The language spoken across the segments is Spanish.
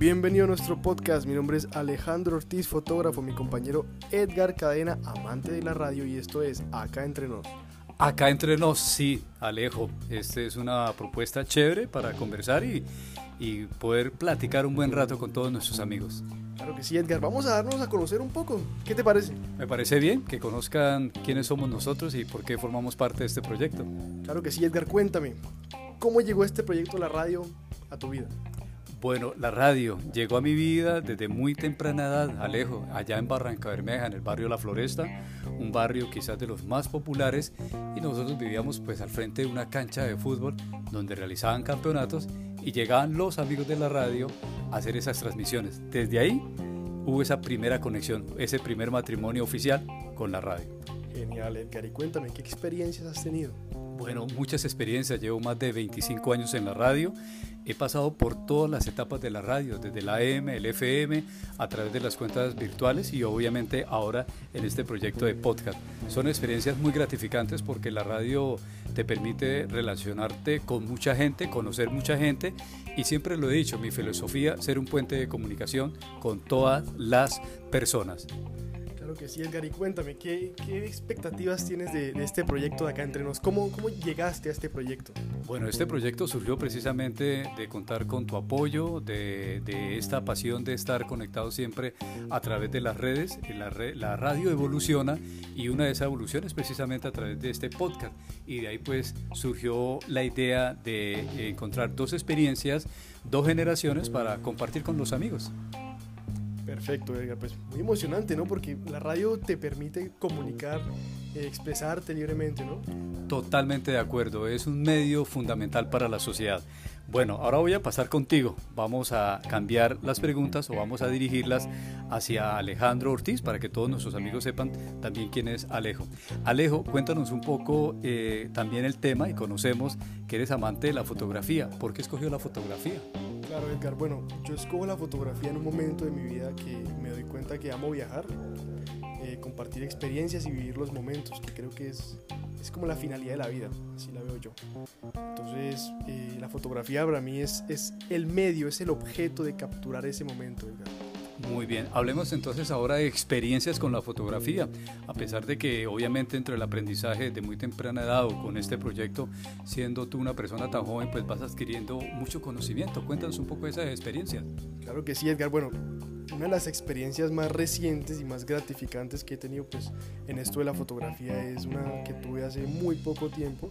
Bienvenido a nuestro podcast. Mi nombre es Alejandro Ortiz, fotógrafo. Mi compañero Edgar Cadena, amante de la radio. Y esto es Acá Entre Nos. Acá entre nos, sí, Alejo. Esta es una propuesta chévere para conversar y, y poder platicar un buen rato con todos nuestros amigos. Claro que sí, Edgar. Vamos a darnos a conocer un poco. ¿Qué te parece? Me parece bien que conozcan quiénes somos nosotros y por qué formamos parte de este proyecto. Claro que sí, Edgar. Cuéntame, ¿cómo llegó este proyecto de la radio a tu vida? Bueno, la radio llegó a mi vida desde muy temprana edad, Alejo, allá en Barranca Bermeja, en el barrio La Floresta, un barrio quizás de los más populares, y nosotros vivíamos pues al frente de una cancha de fútbol donde realizaban campeonatos y llegaban los amigos de la radio a hacer esas transmisiones. Desde ahí hubo esa primera conexión, ese primer matrimonio oficial con la radio. Genial, Edgar. Y cuéntame, ¿qué experiencias has tenido? Bueno, muchas experiencias. Llevo más de 25 años en la radio. He pasado por todas las etapas de la radio, desde la AM, el FM, a través de las cuentas virtuales y obviamente ahora en este proyecto de podcast. Son experiencias muy gratificantes porque la radio te permite relacionarte con mucha gente, conocer mucha gente y siempre lo he dicho, mi filosofía, ser un puente de comunicación con todas las personas. Claro que sí, Edgar. Y cuéntame, ¿qué, qué expectativas tienes de, de, este proyecto de acá entre nos? ¿Cómo, ¿Cómo llegaste a este proyecto? Bueno, este proyecto surgió precisamente de contar con tu apoyo, de, de esta pasión de estar conectado siempre a través de las redes. La, la radio evoluciona y una de esas evoluciones precisamente a través de este podcast. Y de ahí pues surgió la idea de encontrar dos experiencias, dos generaciones para compartir con los amigos. Perfecto, Edgar. Pues muy emocionante, ¿no? Porque la radio te permite comunicar, eh, expresarte libremente, ¿no? Totalmente de acuerdo. Es un medio fundamental para la sociedad. Bueno, ahora voy a pasar contigo. Vamos a cambiar las preguntas o vamos a dirigirlas hacia Alejandro Ortiz para que todos nuestros amigos sepan también quién es Alejo. Alejo, cuéntanos un poco eh, también el tema y conocemos que eres amante de la fotografía. ¿Por qué escogió la fotografía? Claro, Edgar. Bueno, yo escojo la fotografía en un momento de mi vida que me doy cuenta que amo viajar, eh, compartir experiencias y vivir los momentos, que creo que es, es como la finalidad de la vida, así la veo yo. Entonces, eh, la fotografía para mí es, es el medio, es el objeto de capturar ese momento, Edgar. Muy bien, hablemos entonces ahora de experiencias con la fotografía. A pesar de que obviamente entre el aprendizaje de muy temprana edad o con este proyecto, siendo tú una persona tan joven, pues vas adquiriendo mucho conocimiento. Cuéntanos un poco de esas experiencias. Claro que sí, Edgar. Bueno, una de las experiencias más recientes y más gratificantes que he tenido pues en esto de la fotografía es una que tuve hace muy poco tiempo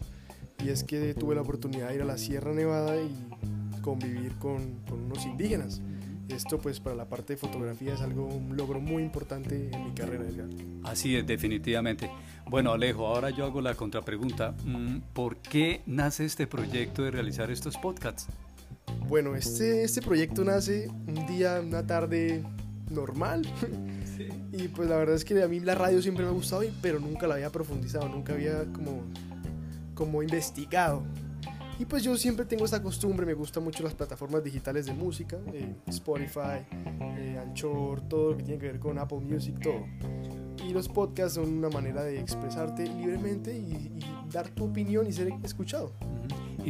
y es que tuve la oportunidad de ir a la Sierra Nevada y convivir con, con unos indígenas. Esto pues para la parte de fotografía es algo, un logro muy importante en mi carrera, Edgar. Así es, definitivamente. Bueno, Alejo, ahora yo hago la contrapregunta. ¿Por qué nace este proyecto de realizar estos podcasts? Bueno, este, este proyecto nace un día, una tarde normal. Sí. Y pues la verdad es que a mí la radio siempre me ha gustado, pero nunca la había profundizado, nunca había como, como investigado. Y pues yo siempre tengo esta costumbre, me gustan mucho las plataformas digitales de música, eh, Spotify, eh, Anchor, todo lo que tiene que ver con Apple Music, todo. Y los podcasts son una manera de expresarte libremente y, y dar tu opinión y ser escuchado.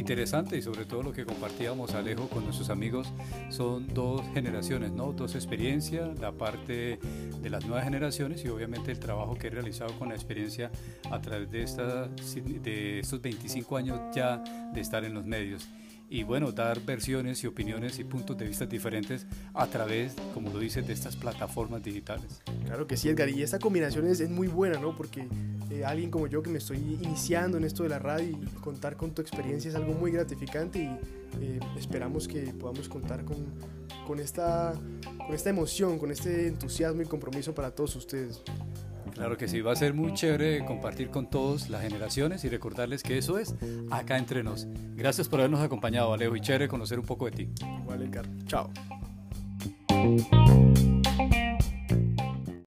Interesante y sobre todo lo que compartíamos Alejo con nuestros amigos son dos generaciones, ¿no? Dos experiencias, la parte de las nuevas generaciones y obviamente el trabajo que he realizado con la experiencia a través de, esta, de estos 25 años ya de estar en los medios y bueno, dar versiones y opiniones y puntos de vista diferentes a través, como lo dices, de estas plataformas digitales. Claro que sí, Edgar, y esta combinación es, muy buena, ¿no? Porque eh, alguien como yo que me estoy iniciando en esto de la radio y contar con tu experiencia es algo muy gratificante y eh, esperamos que podamos contar con, con, esta, con esta emoción, con este entusiasmo y compromiso para todos ustedes. Claro que sí, va a ser muy chévere compartir con todos las generaciones y recordarles que eso es acá entre nos. Gracias por habernos acompañado, Alejo, y chévere conocer un poco de ti. Igual, Edgar. Chao.